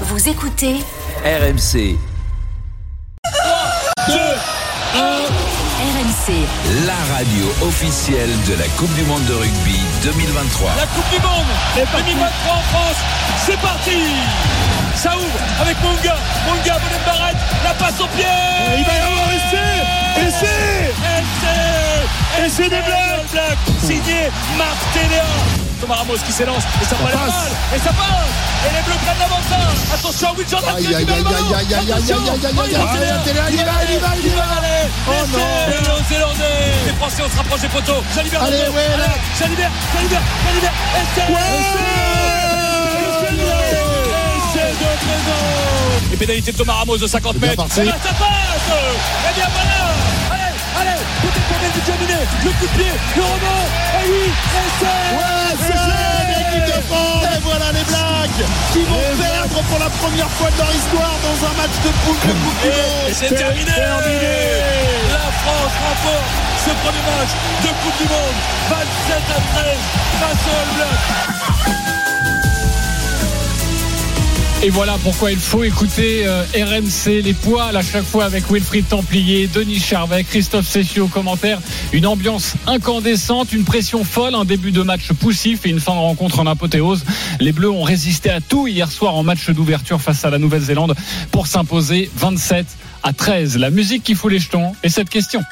Vous écoutez RMC, RMC. la radio officielle de la Coupe du Monde de rugby 2023. La Coupe du Monde 2023 en France, c'est parti. Ça ouvre avec Munga, Munga, Bonnet Barrette, la passe au pied. Il va y avoir essai. Essai. Essai. Essai des Blacks Black signé Marc Téléa Thomas Ramos qui s'élance et ça, Ça passe mal et ça passe et les Bleus prennent l'avantage attention Will Jordan Aïe, aïe, aïe, aïe, aïe, aïe, aïe, aïe, aïe, Oh, aïe. Oh non. des Néo-Zélandais les Français on se rapproche des poteaux Jalibert Allez, ouais. Jalibert Jalibert Jalibert Essai Essai de Et pénalité de Thomas Ramos de 50 bien mètres. Et ça passe Et bien voilà Allez, Peut-être pour Melvin Jaminet Le coup de pied, le rebond Et oui, essai Ouais, c'est l'équipe de France Et voilà les Blacks qui vont perdre pour la première fois de leur histoire dans un match de poule de Coupe du Et Monde c'est terminé. La France remporte ce premier match de Coupe du Monde. 27 à 13 face au Blacks Et voilà pourquoi il faut écouter euh, RMC, les poils à chaque fois avec Wilfried Templier, Denis Charvet, Christophe Cessieux au commentaire. Une ambiance incandescente, une pression folle, un début de match poussif et une fin de rencontre en apothéose. Les Bleus ont résisté à tout hier soir en match d'ouverture face à la Nouvelle-Zélande pour s'imposer 27 à 13. La musique qui fout les jetons et cette question.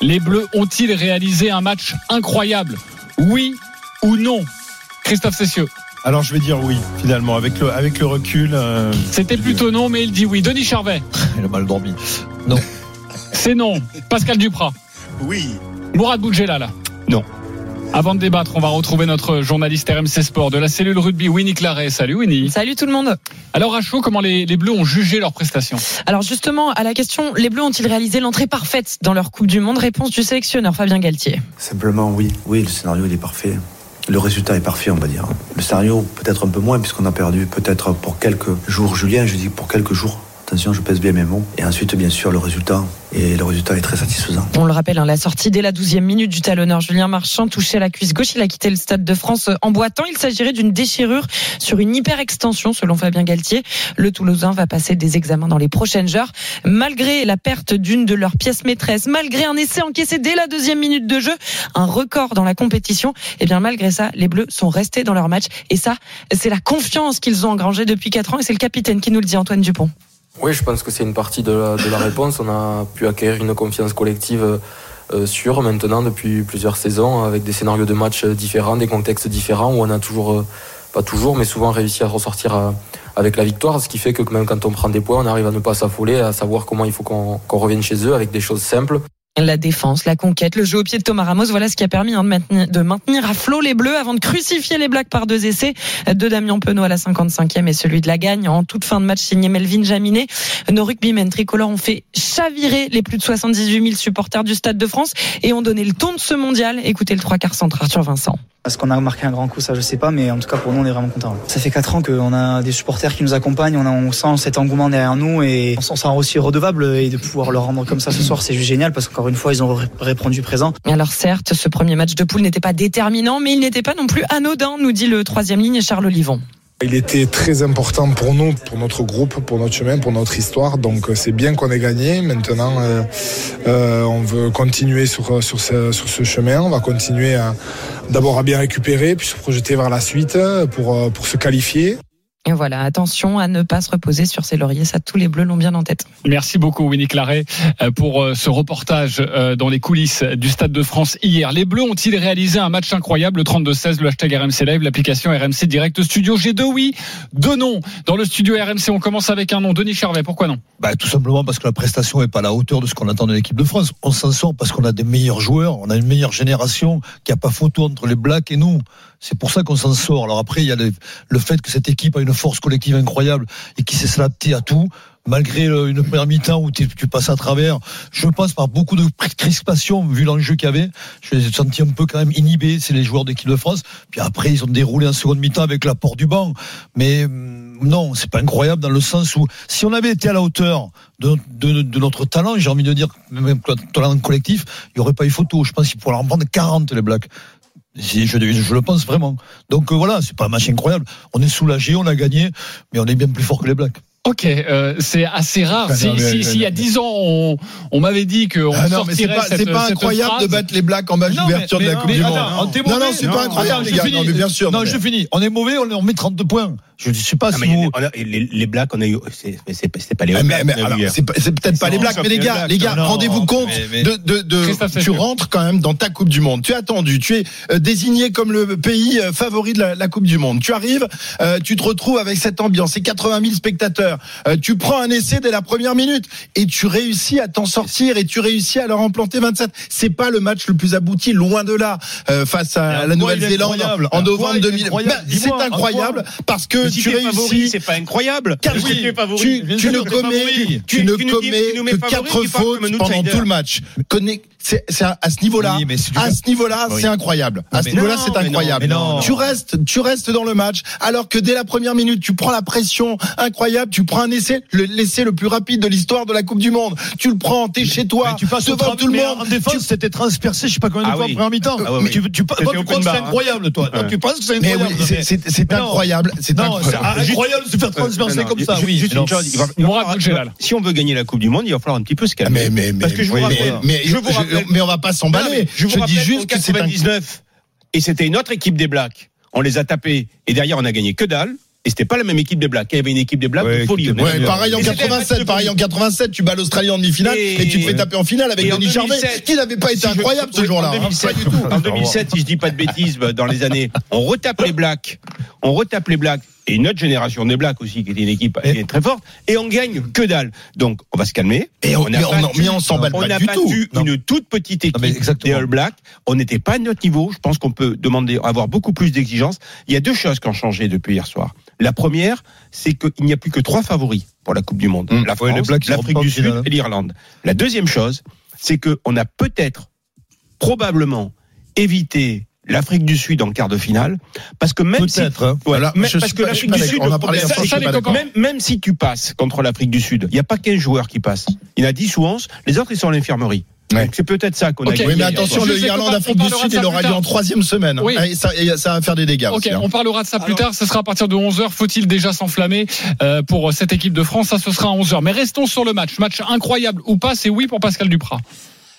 Les Bleus ont-ils réalisé un match incroyable? Oui ou non? Christophe Cessieux. Alors je vais dire oui, finalement, avec le, avec le recul. euh, C'était plutôt non, mais il dit oui. Denis Charvet. Il a mal dormi. C'est non. Pascal Duprat. Oui Mourad Boudjelal. Non. Avant de débattre, on va retrouver notre journaliste RMC Sport de la cellule rugby, Winnie Claret. Salut Winnie. Salut tout le monde. Alors à chaud, comment les, les Bleus ont jugé leur prestation Alors justement, à la question, les Bleus ont-ils réalisé l'entrée parfaite dans leur Coupe du Monde? Réponse du sélectionneur Fabien Galtier. Simplement, oui. Oui, le scénario, il est parfait. Le résultat est parfait, on va dire. Le scénario, peut-être un peu moins, puisqu'on a perdu peut-être pour quelques jours. Julien, je dis pour quelques jours. Attention, je pèse bien mes mots. Et ensuite, bien sûr, le résultat. Et le résultat est très satisfaisant. On le rappelle, hein, la sortie dès la 12e minute du talonneur Julien Marchand touché à la cuisse gauche. Il a quitté le Stade de France en boitant. Il s'agirait d'une déchirure sur une hyperextension, selon Fabien Galtier. Le Toulousain va passer des examens dans les prochaines heures. Malgré la perte d'une de leurs pièces maîtresses, malgré un essai encaissé dès la deuxième minute de jeu, un record dans la compétition, et bien malgré ça, les Bleus sont restés dans leur match. Et ça, c'est la confiance qu'ils ont engrangée depuis quatre ans. Et c'est le capitaine qui nous le dit, Antoine Dupont. Oui, je pense que c'est une partie de la, réponse. On a pu acquérir une confiance collective euh, sûre maintenant depuis plusieurs saisons avec des scénarios de match différents, des contextes différents où on a toujours, euh, pas toujours, mais souvent réussi à ressortir euh, avec la victoire. Ce qui fait que même quand on prend des points, on arrive à ne pas s'affoler, à savoir comment il faut qu'on revienne chez eux avec des choses simples. La défense, la conquête, le jeu au pied de Thomas Ramos, voilà ce qui a permis hein, de, maintenir, à flot les Bleus avant de crucifier les Blacks par deux essais de Damien Penaud à la 55e et celui de la gagne en toute fin de match signé Melvin Jaminet. Nos rugbymen tricolores ont fait chavirer les plus de 78 000 supporters du Stade de France et ont donné le ton de ce mondial. Écoutez le trois quarts centre Arthur Vincent. Est-ce qu'on a marqué un grand coup? Ça, je sais pas, mais en tout cas, pour nous, on est vraiment contents. Ça fait 4 ans qu'on a des supporters qui nous accompagnent, on sent cet engouement derrière nous et on s'en sent aussi redevable et de pouvoir le rendre comme ça ce soir, c'est juste génial parce qu'encore une fois, ils ont ré- répondu présent. Alors certes, ce premier match de poule n'était pas déterminant, mais il n'était pas non plus anodin, nous dit le troisième ligne Charles Olivon. Il était très important pour nous, pour notre groupe, pour notre chemin, pour notre histoire. Donc euh, c'est bien qu'on ait gagné. Maintenant, euh, euh, on veut continuer sur, sur, ce, sur ce chemin. On va continuer à d'abord à bien récupérer, puis se projeter vers la suite pour, pour se qualifier. Et voilà, attention à ne pas se reposer sur ses lauriers, ça tous les bleus l'ont bien en tête. Merci beaucoup Winnie Claret euh, pour euh, ce reportage euh, dans les coulisses du Stade de France hier. Les Bleus ont-ils réalisé un match incroyable? Le 32-16, le hashtag RMC Live, l'application RMC Direct Studio. J'ai deux oui, deux non. Dans le studio RMC, on commence avec un non. Denis Charvet, pourquoi non? Bah, tout simplement parce que la prestation est pas à la hauteur de ce qu'on attend de l'équipe de France. On s'en sort parce qu'on a des meilleurs joueurs, on a une meilleure génération, qu'il n'y a pas photo entre les Blacks et nous. C'est pour ça qu'on s'en sort. Alors après, il y a le, le fait que cette équipe a une force collective incroyable et qui sait s'adapter à tout. Malgré une première mi-temps où tu, passes à travers, je pense par beaucoup de crispation vu l'enjeu qu'il y avait. Je les ai sentis un peu quand même inhibés, c'est les joueurs d'équipe de France. Puis après, ils ont déroulé en seconde mi-temps avec l'apport du banc. Mais hum, non, c'est pas incroyable dans le sens où si on avait été à la hauteur de, notre talent, j'ai envie de dire, même talent collectif, il n'y aurait pas eu photo. Je pense qu'il pourrait en prendre 40 les Blacks. Si, Je, je le pense vraiment. Donc euh, voilà, c'est pas un match incroyable. On est soulagé, on a gagné, mais on est bien plus fort que les Blacks. Ok, euh, c'est assez rare. Si, non, s'il y a 10 ans, on, on m'avait dit qu'on Ah c'est sortirait pas, cette, c'est pas cette incroyable de battre les Blacks en match d'ouverture de la Coupe du Monde. Non, non, c'est pas incroyable, les je gars. finis. Non, mais bien sûr. Non, je finis. On est mauvais, on, on met 32 points. Je ne sais pas Ah, si vous. on a- les, les Blacks, on a eu. C'est c'est pas, c'est pas les Mais, All mais, Blacks mais qu'on a eu alors, hier. c'est pas- c'est peut-être pas les Non, Blacks, mais les gars, les gars, Non, rendez-vous compte mais- mais- de, de, tu rentres quand même dans ta Coupe du Monde. Tu es attendu, tu es euh, désigné comme le pays euh, favori de la, la Coupe du Monde. Tu arrives, euh, tu te retrouves avec cette ambiance, ces 80 000 spectateurs. Euh, tu prends un essai dès la première minute et tu réussis à t'en sortir et tu réussis à leur en planter 27. C'est pas le match le plus abouti, loin de là, euh, face à la Nouvelle-Zélande en novembre il est 2000. incroyable Ben, c'est incroyable parce que Si tu réussis. c'est pas incroyable. Oui, tu favori, tu, tu ne commets, tu ne commets que quatre fautes pendant tout le match. Connais- C'est c'est à, ce niveau-là, Oui, à ce niveau-là, Oui. c'est incroyable. À ce niveau-là, c'est mais non, incroyable. mais non. Tu restes, tu restes dans le match, alors que dès la première minute, tu prends la pression incroyable, tu prends un essai, le l'essai le plus rapide de l'histoire de la Coupe du Monde. Tu le prends, t'es chez toi, Mais tu passes devant tout le monde. En défense, c'était transpercé, je sais pas combien de Ah fois oui. en première mi-temps. Ah ouais, Mais oui. tu, tu, toi, C'était tu open penses que c'est hein. incroyable, toi. Ouais. tu penses que c'est incroyable. c'est- incroyable, c'est incroyable. de se faire transpercer comme ça. juste une chose. Si on veut gagner la Coupe du Monde, il va falloir un petit peu se calmer. Mais, mais, mais, Parce que je vous rappelle, mais, rappelle- on va pas s'emballer. Je, vous dis juste que c'est un 99, et c'était une autre équipe des Blacks. On les a tapés et derrière on a gagné que dalle. Et c'était pas la même équipe des Blacks. Il y avait une équipe des Blacks Ouais, de folie. Ouais, pareil en Et c'était un match 87, de pareil en 87, tu bats l'Australie en demi-finale et, Et- tu te fais taper en finale avec Denis Charvet, 2007, qui n'avait pas été si je- incroyable ce oui, jour-là. En hein, 2007, pas du tout. en 2007, si je dis pas de bêtises, dans les années, on retape les Blacks, on retape les Blacks et une autre génération des Blacks aussi qui était une équipe qui est très forte et on gagne que dalle. Donc on va se calmer. Et on, a mais on, mais on s'emballe on pas a du battu tout. Non. une toute petite Non, équipe exactement. des All Blacks. On n'était pas à notre niveau. Je pense qu'on peut demander avoir beaucoup plus d'exigences. Il y a deux choses qui ont changé depuis hier soir. La première, c'est qu'il n'y a plus que trois favoris pour la Coupe du Monde. Mmh. La Ouais, France, ils l'Afrique du Sud et l'Irlande. La deuxième chose, c'est qu'on a peut-être, probablement, évité l'Afrique du Sud en quart de finale, parce que même si hein. Ouais, parce que l'Afrique du Sud, même, même si tu passes contre l'Afrique du Sud, il n'y a pas 15 joueurs qui passent. Il y en a 10 ou 11, les autres ils sont à l'infirmerie. Ouais. C'est peut-être ça qu'on a gagné. Oui, mais attention, le Irlande, Afrique on du Sud, il aura lieu en troisième semaine. Oui. Et ça, et ça va faire des dégâts. Aussi, hein. on parlera de ça plus tard. Ce sera à partir de 11h. Faut-il déjà s'enflammer euh, pour cette équipe de France? Ça, ce sera à 11h. Mais restons sur le match. Match incroyable ou pas C'est oui pour Pascal Duprat.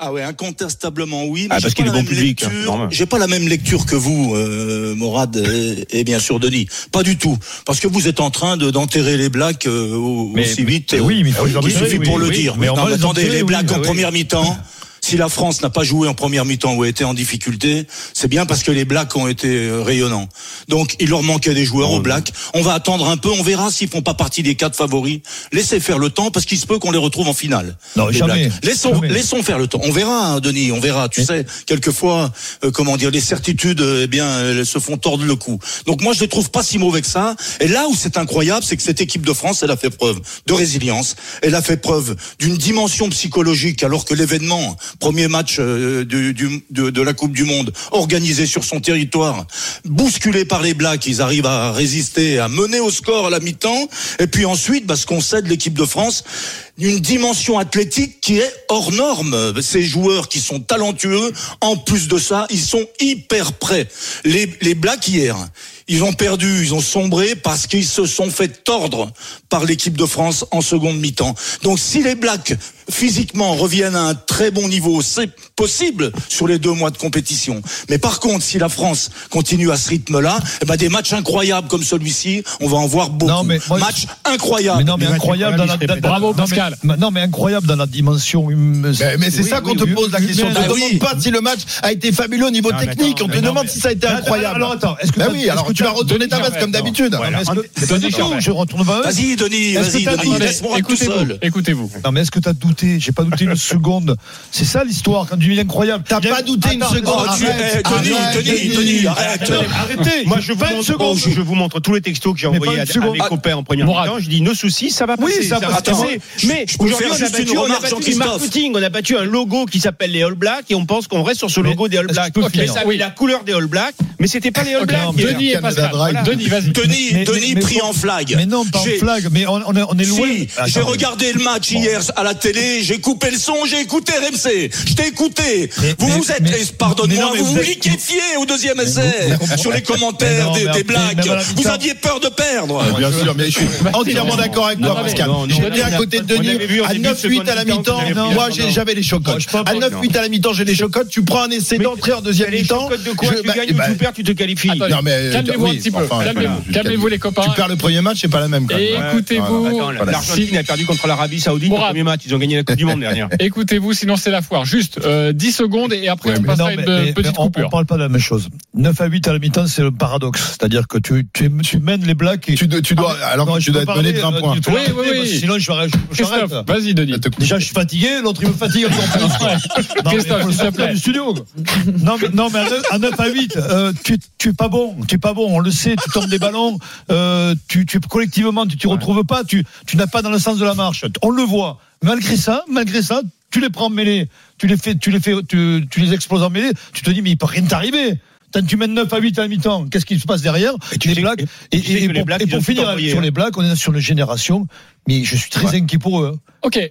Ah ouais, incontestablement oui. Ah, Mais parce j'ai qu'il pas est la bon même public, hein. J'ai pas la même lecture que vous, euh, Morad et, et bien sûr Denis. Pas du tout, parce que vous êtes en train de d'enterrer les Blacks euh, Mais- aussi vite. mais oui, mais il faut il suffit oui, pour le oui. dire. Mais Non, attendez, les Blacks en première mi-temps. Si la France n'a pas joué en première mi-temps ou a été en difficulté, c'est bien parce que les Blacks ont été euh, rayonnants. Donc il leur manquait des joueurs aux Blacks. On va attendre un peu, on verra s'ils font pas partie des quatre favoris. Laissez faire le temps parce qu'il se peut qu'on les retrouve en finale. Non, jamais. Laissons, Jamais. laissons faire le temps. On verra, hein, Denis, on verra. Tu sais, quelquefois, euh, comment dire, les certitudes, euh, eh bien, elles se font tordre le cou. Donc moi, je les trouve pas si mauvais que ça. Et là où c'est incroyable, c'est que cette équipe de France, elle a fait preuve de résilience. Elle a fait preuve d'une dimension psychologique, alors que l'événement, premier match euh, de, de la Coupe du Monde, organisé sur son territoire, bousculé par les Blacks, ils arrivent à résister, à mener au score à la mi-temps. Et puis ensuite, parce qu'on cède l'équipe de France, une dimension athlétique qui est hors norme. Ces joueurs qui sont talentueux, en plus de ça, ils sont hyper prêts. Les, les Blacks hier, ils ont perdu, ils ont sombré parce qu'ils se sont fait tordre par l'équipe de France en seconde mi-temps. Donc si les Blacks physiquement reviennent à un très bon niveau, c'est possible sur les deux mois de compétition. Mais par contre, si la France continue à ce rythme-là, eh ben des matchs incroyables comme celui-ci, on va en voir beaucoup. Non, mais moi, match incroyable. Mais non, mais incroyable dans la. Bravo, non, Non, mais incroyable dans la dimension. hum, Mais, mais c'est oui, ça qu'on oui, te oui, pose la question. On te Ah demande pas si le match a été fabuleux au niveau Non, technique. On te demande mais- si ça a été incroyable. Alors attends, est-ce que Bah oui, alors que tu vas retourner ta veste comme d'habitude. Non, mais est-ce que- Denis je retourne eux. Vas-y, Denis, vas-y, laisse-moi tout Écoutez-vous. seul. Écoutez-vous. Non, mais est-ce que t'as douté J'ai pas douté une seconde. C'est ça l'histoire quand tu dis incroyable. T'as pas douté une seconde. Denis, Denis, Denis, arrête. Arrêtez. Moi, je vous, 20 montre, secondes. je vous montre tous les textos que j'ai envoyés à, mes copains en première mi-temps. Je dis, nos soucis, ça va Oui, passer. ça va passe. passer. Aujourd'hui, on a battu, on a remarque, battu du marketing. On a battu un logo qui s'appelle les All Blacks et on pense qu'on reste sur ce Mais logo des All Blacks. Mais ça avait la couleur des All Blacks, mais c'était pas les All Blacks. Denis et Canada Pascal. Drive. Denis, vas-y. Denis, Mais- Denis mais- pris en flag. Mais non, pas en flag. Mais on, on est, loin. Si, j'ai regardé le match hier à la télé. j'ai coupé le son, j'ai écouté RMC. Je t'ai écouté. Vous vous êtes, pardonne-moi, mais vous vous liquéfiez au deuxième essai sur les commentaires des, la Vous aviez peur de perdre. Bien sûr, mais je suis entièrement d'accord avec toi, Pascal. J'étais à côté de Denis à début de 9-8 à la mi-temps. Moi, j'avais les chocottes. À pas- 9-8 à la mi-temps, j'ai les chocottes. Tu prends un essai d'entrée en deuxième mi-temps. chocottes de quoi je- Tu bah, gagnes bah, ou tu perds, tu te qualifies. Calmez-vous oui, un petit peu. enfin, calmez-vous, les copains. Tu perds le premier match, c'est pas la même. écoutez-vous. L'Argentine a perdu contre l'Arabie Saoudite au Mourad. premier match. Ils ont gagné la Coupe du Monde dernière. Écoutez-vous, sinon c'est la foire. Juste euh, 10 secondes et après on passe à une euh, petite coupure. on parle pas de la même chose. 9 à 8 à la mi-temps, c'est le paradoxe. C'est-à-dire que tu, tu, tu mènes les Blacks et Tu dois, tu dois, alors Non, que je tu dois être mené de 20 euh, points. Oui, oui, oui. Sinon, je vais- je-. Christophe, vas-y Denis. Déjà, je suis fatigué, l'autre il me fatigue encore plus. Non, mais Christophe, s'il te plaît. du studio. Non, mais, non, mais à 9, à 9 à 8, euh, tu, tu es pas bon. Tu es pas bon. On le sait. Tu tombes des ballons. Euh, tu, tu, collectivement, tu t'y retrouves pas. Tu, tu n'as pas dans le sens de la marche. On le voit. Malgré ça, malgré ça, tu les prends en mêlée. Tu les fais, tu les fais, tu, tu les exploses en mêlée. Tu te dis, mais il peut rien t'arriver. Tant que tu mènes 9 à 8 à la mi-temps, qu'est-ce qui se passe derrière Et tu Les sais- Blacks. et tu les pour, Blacks, et finir sur les Blacks, on est sur une génération, mais je suis très inquiet pour eux. hein. Ok,